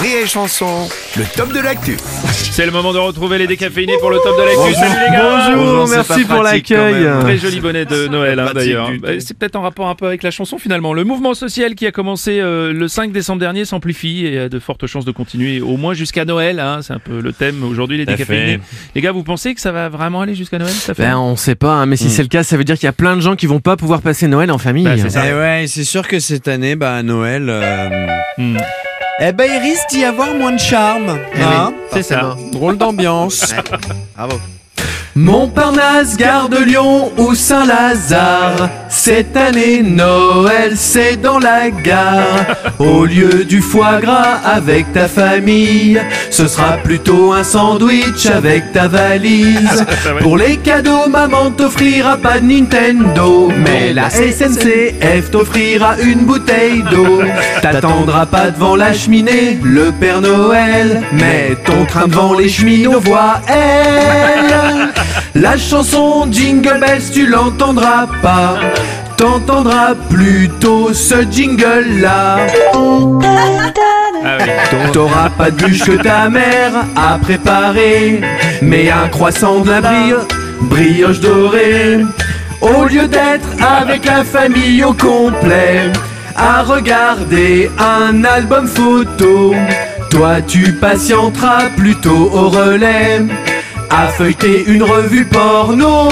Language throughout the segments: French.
Rire et Chanson, le top de l'actu. C'est le moment de retrouver les décaféinés pour le top de l'actu. Salut les gars Bonjour, merci pour l'accueil. Très joli bonnet de Noël hein, d'ailleurs. Bah, C'est peut-être en rapport un peu avec la chanson finalement. Le mouvement social qui a commencé euh, le 5 décembre dernier s'amplifie et a de fortes chances de continuer au moins jusqu'à Noël. hein. C'est un peu le thème aujourd'hui les décaféinés. Les gars, vous pensez que ça va vraiment aller jusqu'à Noël ça fait Ben, on sait pas, hein, mais si c'est le cas, ça veut dire qu'il y a plein de gens qui vont pas pouvoir passer Noël en famille. Bah, c'est ça. Eh ouais, c'est sûr que cette année, bah à Noël, euh, Hmm. Eh ben il risque d'y avoir moins de charme. hein C'est ça. Drôle d'ambiance. Montparnasse, Gare de Lyon ou Saint-Lazare, cette année Noël c'est dans la gare. Au lieu du foie gras avec ta famille, ce sera plutôt un sandwich avec ta valise. Pour les cadeaux, maman t'offrira pas de Nintendo, mais la SNCF t'offrira une bouteille d'eau. T'attendras pas devant la cheminée, le Père Noël, mais ton train devant les cheminots voit elle. La chanson Jingle Bells, tu l'entendras pas. T'entendras plutôt ce jingle là. Ah oui. T'auras pas de bûche que ta mère a préparé, mais un croissant de la brioche, brioche dorée. Au lieu d'être avec la famille au complet, à regarder un album photo, toi tu patienteras plutôt au relais. À feuilleter une revue porno.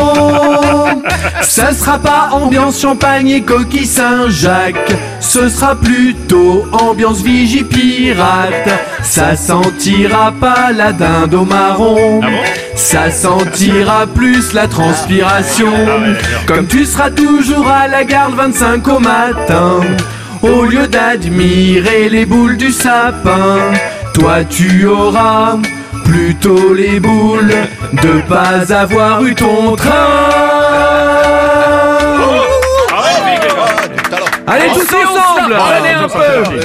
Ce sera pas ambiance champagne et coquille Saint-Jacques. Ce sera plutôt ambiance vigie pirate. Ça sentira pas la dinde au marron. Ah bon? Ça sentira plus la transpiration. Comme tu seras toujours à la gare le 25 au matin Au lieu d'admirer les boules du sapin Toi tu auras plutôt les boules de pas avoir eu ton train. Allez tous ensemble, allez un peu.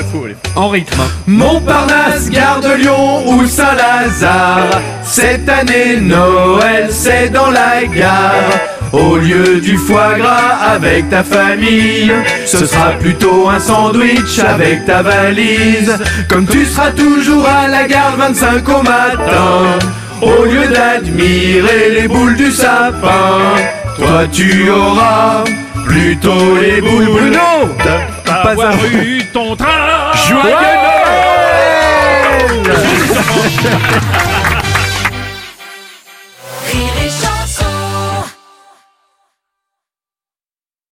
En rythme. Montparnasse, Gare de Lyon ou Saint-Lazare. Cette année, Noël, c'est dans la gare. Au lieu du foie gras avec ta famille, ce sera plutôt un sandwich avec ta valise. Comme tu seras toujours à la gare 25 au matin, au lieu d'admirer les boules du sapin, toi tu auras plutôt les boules Bruno Pas avoir eu ton train. Joyeux Noël